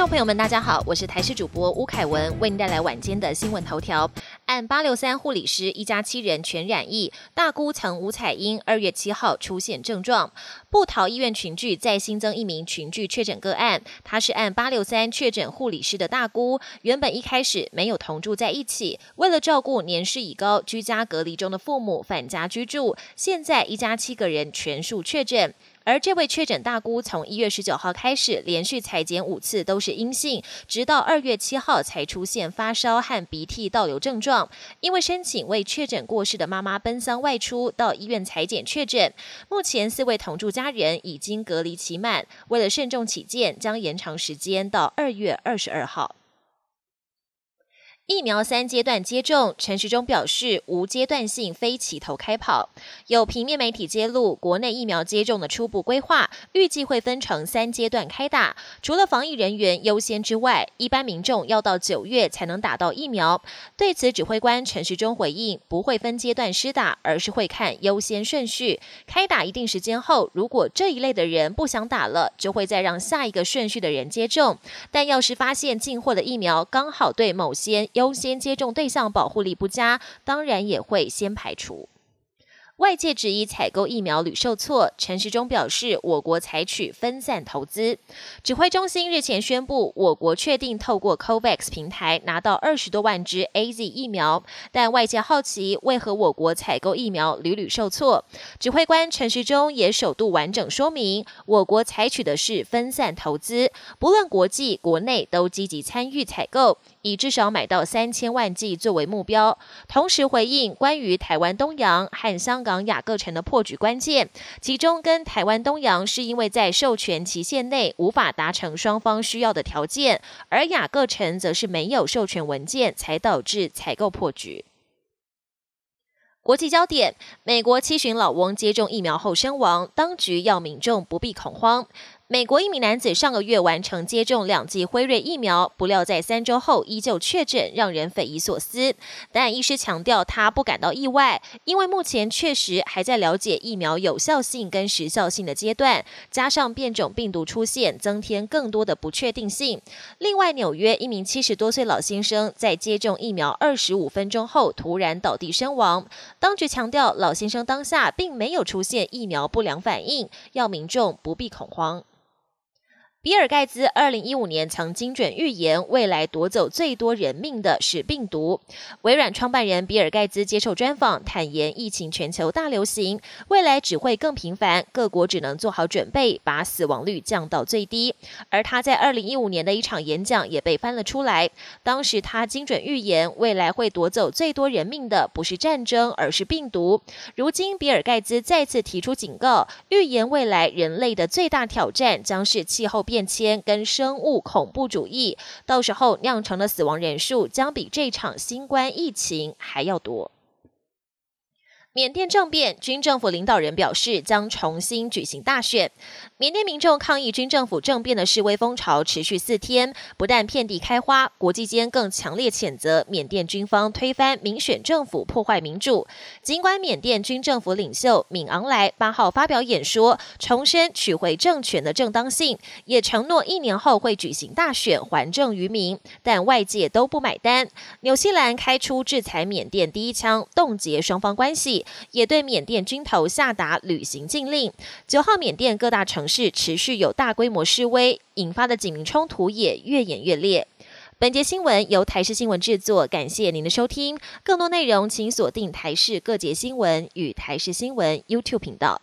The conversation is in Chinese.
众朋友们，大家好，我是台视主播吴凯文，为您带来晚间的新闻头条。按八六三护理师一家七人全染疫，大姑曾吴彩英二月七号出现症状。布桃医院群聚再新增一名群聚确诊个案，他是按八六三确诊护理师的大姑，原本一开始没有同住在一起，为了照顾年事已高、居家隔离中的父母，返家居住。现在一家七个人全数确诊。而这位确诊大姑从一月十九号开始连续采检五次都是阴性，直到二月七号才出现发烧和鼻涕倒流症状。因为申请为确诊过世的妈妈奔丧外出，到医院采检确诊。目前四位同住家人已经隔离期满，为了慎重起见，将延长时间到二月二十二号。疫苗三阶段接种，陈时中表示无阶段性，非齐头开跑。有平面媒体揭露，国内疫苗接种的初步规划，预计会分成三阶段开打。除了防疫人员优先之外，一般民众要到九月才能打到疫苗。对此，指挥官陈时中回应，不会分阶段施打，而是会看优先顺序。开打一定时间后，如果这一类的人不想打了，就会再让下一个顺序的人接种。但要是发现进货的疫苗刚好对某些优先接种对象保护力不佳，当然也会先排除。外界质疑采购疫苗屡受挫，陈时中表示，我国采取分散投资。指挥中心日前宣布，我国确定透过 COVAX 平台拿到二十多万支 A Z 疫苗，但外界好奇为何我国采购疫苗屡屡受挫。指挥官陈时中也首度完整说明，我国采取的是分散投资，不论国际国内都积极参与采购。以至少买到三千万剂作为目标，同时回应关于台湾东洋和香港雅各城的破局关键，其中跟台湾东洋是因为在授权期限内无法达成双方需要的条件，而雅各城则是没有授权文件，才导致采购破局。国际焦点：美国七旬老翁接种疫苗后身亡，当局要民众不必恐慌。美国一名男子上个月完成接种两剂辉瑞疫苗，不料在三周后依旧确诊，让人匪夷所思。但医师强调他不感到意外，因为目前确实还在了解疫苗有效性跟时效性的阶段，加上变种病毒出现，增添更多的不确定性。另外，纽约一名七十多岁老先生在接种疫苗二十五分钟后突然倒地身亡，当局强调老先生当下并没有出现疫苗不良反应，要民众不必恐慌。比尔盖茨二零一五年曾精准预言，未来夺走最多人命的是病毒。微软创办人比尔盖茨接受专访，坦言疫情全球大流行，未来只会更频繁，各国只能做好准备，把死亡率降到最低。而他在二零一五年的一场演讲也被翻了出来，当时他精准预言，未来会夺走最多人命的不是战争，而是病毒。如今，比尔盖茨再次提出警告，预言未来人类的最大挑战将是气候。变迁跟生物恐怖主义，到时候酿成的死亡人数将比这场新冠疫情还要多。缅甸政变，军政府领导人表示将重新举行大选。缅甸民众抗议军政府政变的示威风潮持续四天，不但遍地开花，国际间更强烈谴责缅甸军方推翻民选政府、破坏民主。尽管缅甸军政府领袖敏昂莱八号发表演说，重申取回政权的正当性，也承诺一年后会举行大选还政于民，但外界都不买单。纽西兰开出制裁缅甸第一枪，冻结双方关系。也对缅甸军头下达旅行禁令。九号，缅甸各大城是持续有大规模示威，引发的警民冲突也越演越烈。本节新闻由台视新闻制作，感谢您的收听。更多内容请锁定台视各节新闻与台视新闻 YouTube 频道。